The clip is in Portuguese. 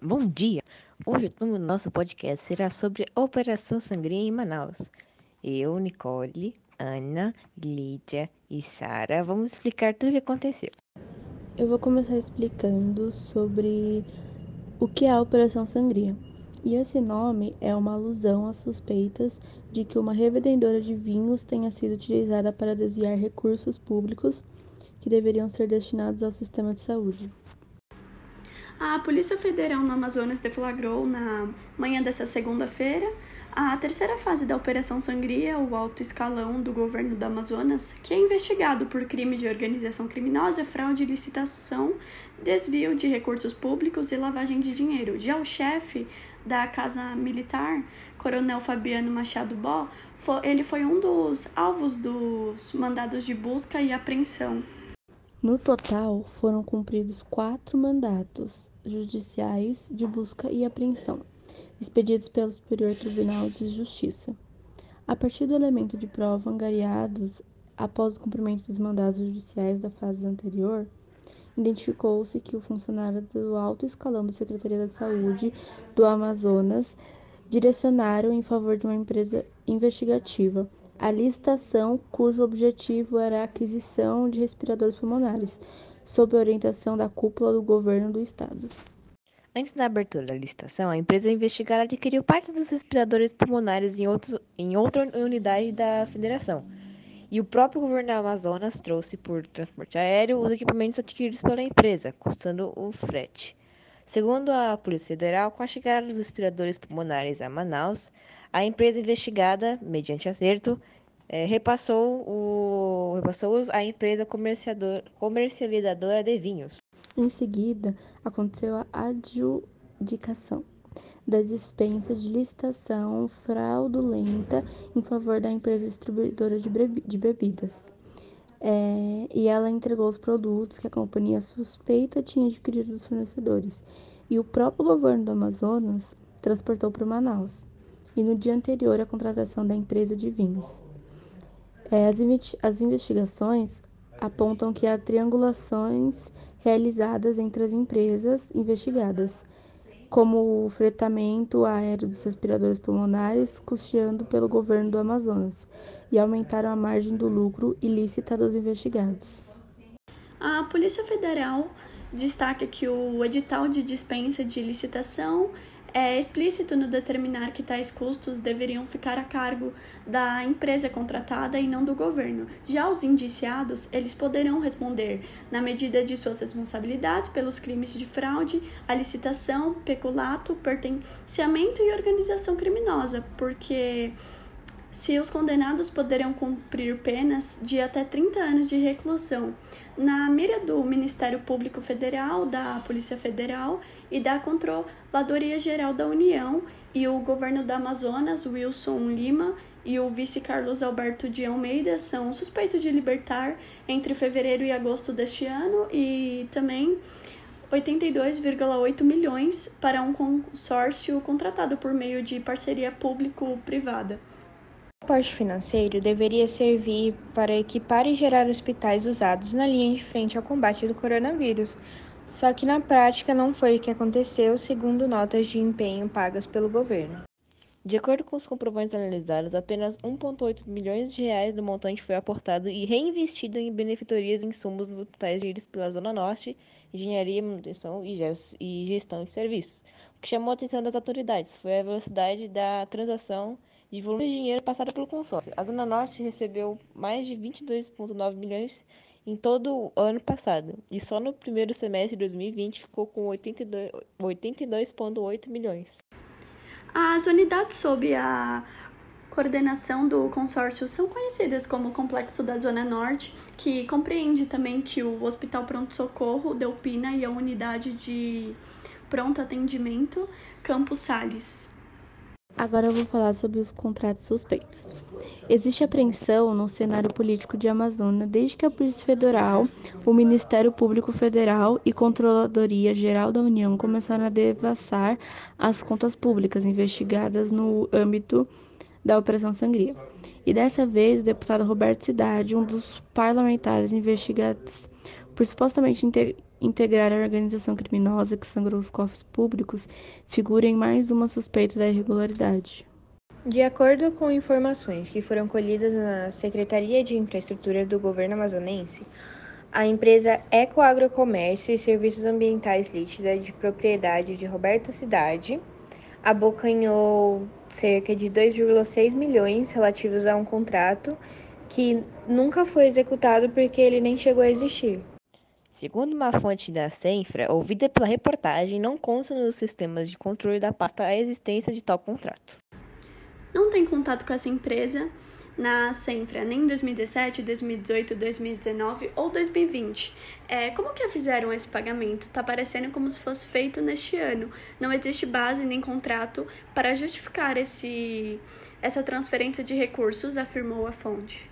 Bom dia! Hoje o nosso podcast será sobre a Operação Sangria em Manaus. Eu, Nicole, Ana, Lídia e Sara vamos explicar tudo o que aconteceu. Eu vou começar explicando sobre o que é a Operação Sangria. E esse nome é uma alusão às suspeitas de que uma revendedora de vinhos tenha sido utilizada para desviar recursos públicos que deveriam ser destinados ao sistema de saúde. A Polícia Federal no Amazonas deflagrou na manhã desta segunda-feira a terceira fase da Operação Sangria, o alto escalão do governo do Amazonas, que é investigado por crime de organização criminosa, fraude, licitação, desvio de recursos públicos e lavagem de dinheiro. Já o chefe da Casa Militar, Coronel Fabiano Machado Bó, ele foi um dos alvos dos mandados de busca e apreensão no total, foram cumpridos quatro mandatos judiciais de busca e apreensão, expedidos pelo Superior Tribunal de Justiça. A partir do elemento de prova angariados após o cumprimento dos mandados judiciais da fase anterior, identificou-se que o funcionário do alto escalão da Secretaria da Saúde do Amazonas direcionaram em favor de uma empresa investigativa a licitação cujo objetivo era a aquisição de respiradores pulmonares, sob orientação da cúpula do governo do estado. Antes da abertura da licitação, a empresa investigada adquiriu parte dos respiradores pulmonares em, outros, em outra unidade da federação. E o próprio governo do Amazonas trouxe por transporte aéreo os equipamentos adquiridos pela empresa, custando o frete. Segundo a Polícia Federal, com a chegada dos respiradores pulmonares a Manaus, a empresa investigada, mediante acerto, é, repassou, o, repassou empresa comercializadora de vinhos. Em seguida, aconteceu a adjudicação da dispensa de licitação fraudulenta em favor da empresa distribuidora de, de bebidas. É, e ela entregou os produtos que a companhia suspeita tinha adquirido dos fornecedores. E o próprio governo do Amazonas transportou para Manaus e no dia anterior à contratação da empresa de vinhos. É, as, investigações apontam que há triangulações realizadas entre as empresas investigadas, como o fretamento aéreo dos respiradores pulmonares custeando pelo governo do Amazonas, e aumentaram a margem do lucro ilícita dos investigados. A Polícia Federal destaca que o edital de dispensa de licitação é explícito no determinar que tais custos deveriam ficar a cargo da empresa contratada e não do governo. Já os indiciados, eles poderão responder na medida de suas responsabilidades pelos crimes de fraude, a licitação, peculato, pertenciamento e organização criminosa, porque se os condenados poderão cumprir penas de até 30 anos de reclusão, na mira do Ministério Público Federal, da Polícia Federal e da Controladoria Geral da União e o governo da Amazonas, Wilson Lima, e o vice Carlos Alberto de Almeida são suspeitos de libertar entre fevereiro e agosto deste ano e também 82,8 milhões para um consórcio contratado por meio de parceria público-privada. Aporte financeiro deveria servir para equipar e gerar hospitais usados na linha de frente ao combate do coronavírus. Só que na prática não foi o que aconteceu, segundo notas de empenho pagas pelo governo. De acordo com os comprovantes analisados, apenas 1,8 milhões de reais do montante foi aportado e reinvestido em benefeitorias e insumos nos hospitais geridos pela Zona Norte, engenharia, manutenção e gestão de serviços. O que chamou a atenção das autoridades foi a velocidade da transação de volume de dinheiro passado pelo consórcio. A Zona Norte recebeu mais de 22,9 milhões em todo o ano passado, e só no primeiro semestre de 2020 ficou com 82,8 82 milhões. As unidades sob a coordenação do consórcio são conhecidas como Complexo da Zona Norte, que compreende também que o Hospital Pronto Socorro, Delpina e a Unidade de Pronto Atendimento Campos Sales. Agora eu vou falar sobre os contratos suspeitos. Existe apreensão no cenário político de Amazonas desde que a Polícia Federal, o Ministério Público Federal e Controladoria Geral da União começaram a devassar as contas públicas investigadas no âmbito da Operação Sangria. E dessa vez, o deputado Roberto Cidade, um dos parlamentares investigados por supostamente integrar a organização criminosa que sangrou os cofres públicos figura em mais uma suspeita da irregularidade. De acordo com informações que foram colhidas na Secretaria de Infraestrutura do governo amazonense, a empresa Ecoagrocomércio e Serviços Ambientais Líquida de propriedade de Roberto Cidade abocanhou cerca de 2,6 milhões relativos a um contrato que nunca foi executado porque ele nem chegou a existir. Segundo uma fonte da Senfra, ouvida pela reportagem, não consta nos sistemas de controle da pasta a existência de tal contrato. Não tem contato com essa empresa na Senfra, nem em 2017, 2018, 2019 ou 2020. É, como que fizeram esse pagamento? Tá parecendo como se fosse feito neste ano. Não existe base nem contrato para justificar esse, essa transferência de recursos, afirmou a fonte.